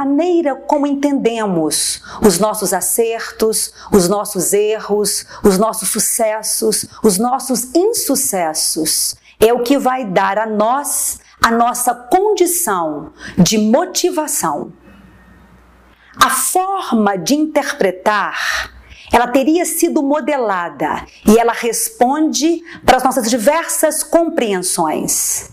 maneira como entendemos os nossos acertos, os nossos erros, os nossos sucessos, os nossos insucessos, é o que vai dar a nós a nossa condição de motivação. A forma de interpretar ela teria sido modelada e ela responde para as nossas diversas compreensões.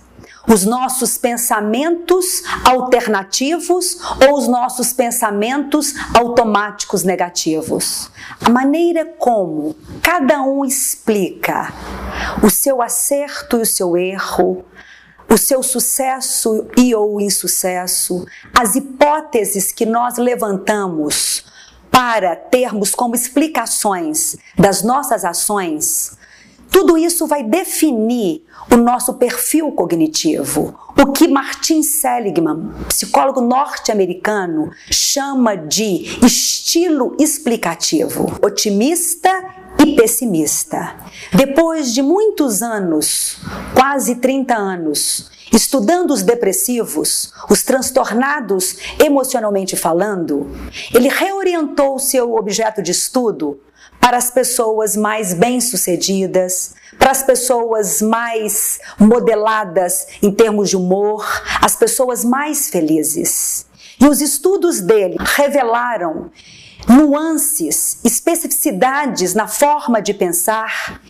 Os nossos pensamentos alternativos ou os nossos pensamentos automáticos negativos. A maneira como cada um explica o seu acerto e o seu erro, o seu sucesso e ou insucesso, as hipóteses que nós levantamos para termos como explicações das nossas ações, tudo isso vai definir o nosso perfil cognitivo. O que Martin Seligman, psicólogo norte-americano, chama de estilo explicativo, otimista e pessimista. Depois de muitos anos, quase 30 anos, estudando os depressivos, os transtornados emocionalmente falando, ele reorientou seu objeto de estudo para as pessoas mais bem-sucedidas, para as pessoas mais modeladas em termos de humor, as pessoas mais felizes. E os estudos dele revelaram nuances, especificidades na forma de pensar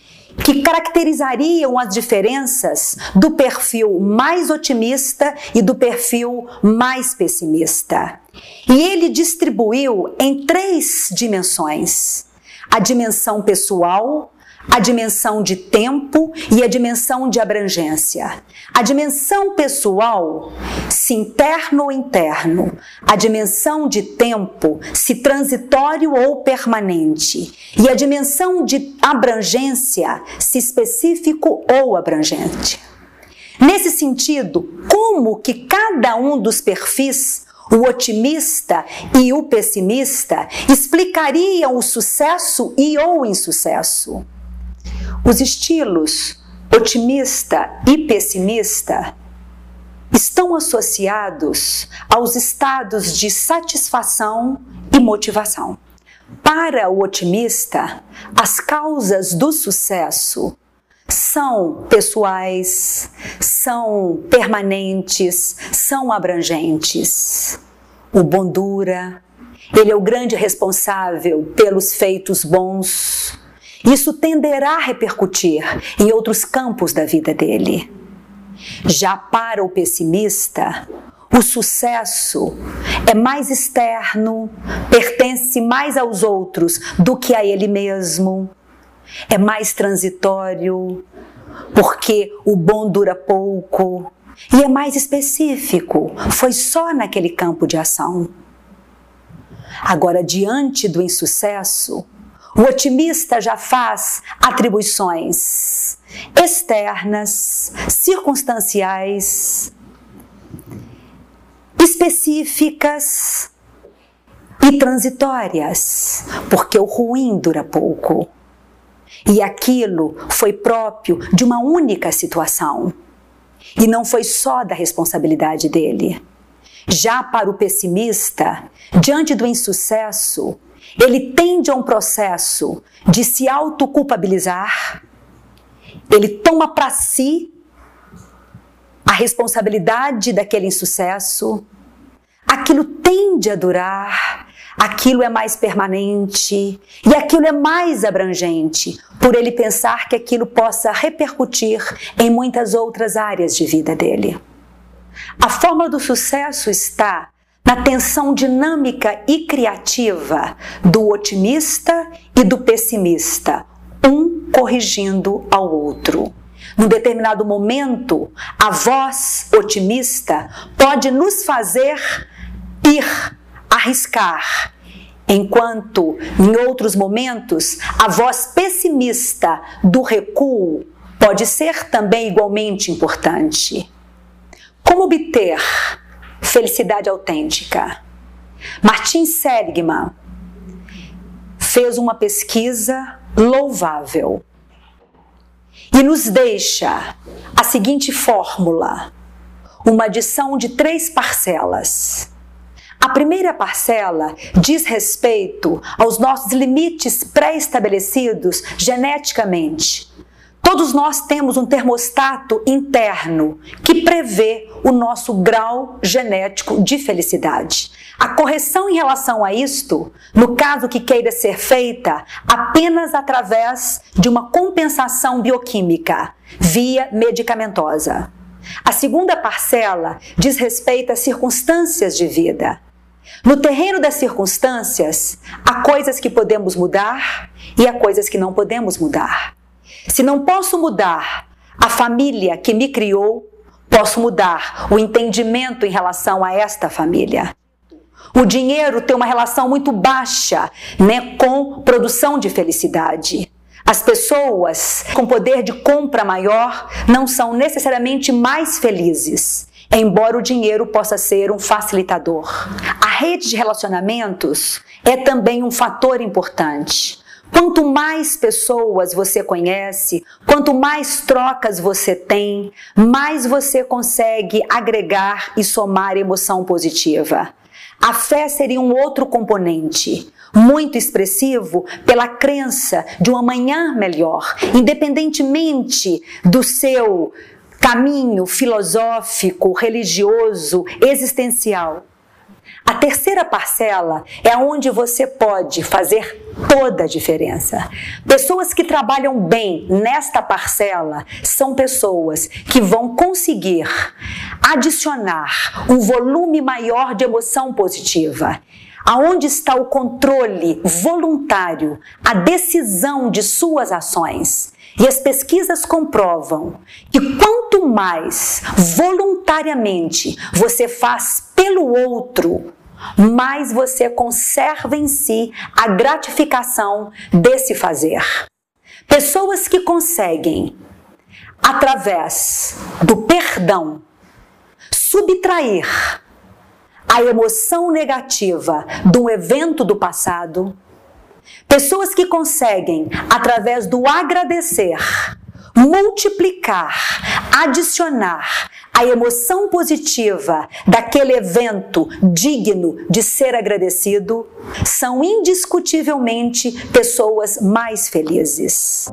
que caracterizariam as diferenças do perfil mais otimista e do perfil mais pessimista. E ele distribuiu em três dimensões: a dimensão pessoal, a dimensão de tempo e a dimensão de abrangência. A dimensão pessoal, se interno ou interno, a dimensão de tempo, se transitório ou permanente, e a dimensão de abrangência, se específico ou abrangente. Nesse sentido, como que cada um dos perfis o otimista e o pessimista explicariam o sucesso e ou insucesso. Os estilos otimista e pessimista estão associados aos estados de satisfação e motivação. Para o otimista, as causas do sucesso são pessoais, são permanentes, são abrangentes. O Bondura, ele é o grande responsável pelos feitos bons. Isso tenderá a repercutir em outros campos da vida dele. Já para o pessimista, o sucesso é mais externo, pertence mais aos outros do que a ele mesmo é mais transitório, porque o bom dura pouco, e é mais específico, foi só naquele campo de ação. Agora, diante do insucesso, o otimista já faz atribuições externas, circunstanciais, específicas e transitórias, porque o ruim dura pouco. E aquilo foi próprio de uma única situação. E não foi só da responsabilidade dele. Já para o pessimista, diante do insucesso, ele tende a um processo de se autoculpabilizar, ele toma para si a responsabilidade daquele insucesso, aquilo tende a durar, aquilo é mais permanente e aquilo é mais abrangente, por ele pensar que aquilo possa repercutir em muitas outras áreas de vida dele. A fórmula do sucesso está na tensão dinâmica e criativa do otimista e do pessimista, um corrigindo ao outro. Num determinado momento, a voz otimista pode nos fazer ir arriscar, enquanto em outros momentos a voz pessimista do recuo pode ser também igualmente importante. Como obter felicidade autêntica? Martin Seligman fez uma pesquisa louvável e nos deixa a seguinte fórmula: uma adição de três parcelas A primeira parcela diz respeito aos nossos limites pré-estabelecidos geneticamente. Todos nós temos um termostato interno que prevê o nosso grau genético de felicidade. A correção em relação a isto, no caso que queira ser feita, apenas através de uma compensação bioquímica via medicamentosa. A segunda parcela diz respeito às circunstâncias de vida. No terreno das circunstâncias, há coisas que podemos mudar e há coisas que não podemos mudar. Se não posso mudar a família que me criou, posso mudar o entendimento em relação a esta família. O dinheiro tem uma relação muito baixa né, com produção de felicidade. As pessoas com poder de compra maior não são necessariamente mais felizes, embora o dinheiro possa ser um facilitador. A rede de relacionamentos é também um fator importante. Quanto mais pessoas você conhece, quanto mais trocas você tem, mais você consegue agregar e somar emoção positiva. A fé seria um outro componente, muito expressivo pela crença de um amanhã melhor, independentemente do seu caminho filosófico, religioso, existencial. A terceira parcela é onde você pode fazer toda a diferença. Pessoas que trabalham bem nesta parcela são pessoas que vão conseguir adicionar um volume maior de emoção positiva. Aonde está o controle voluntário, a decisão de suas ações? E as pesquisas comprovam que quanto mais voluntariamente você faz pelo outro, mais você conserva em si a gratificação desse fazer. Pessoas que conseguem, através do perdão, subtrair a emoção negativa de um evento do passado, pessoas que conseguem, através do agradecer, multiplicar, adicionar a emoção positiva daquele evento digno de ser agradecido, são indiscutivelmente pessoas mais felizes.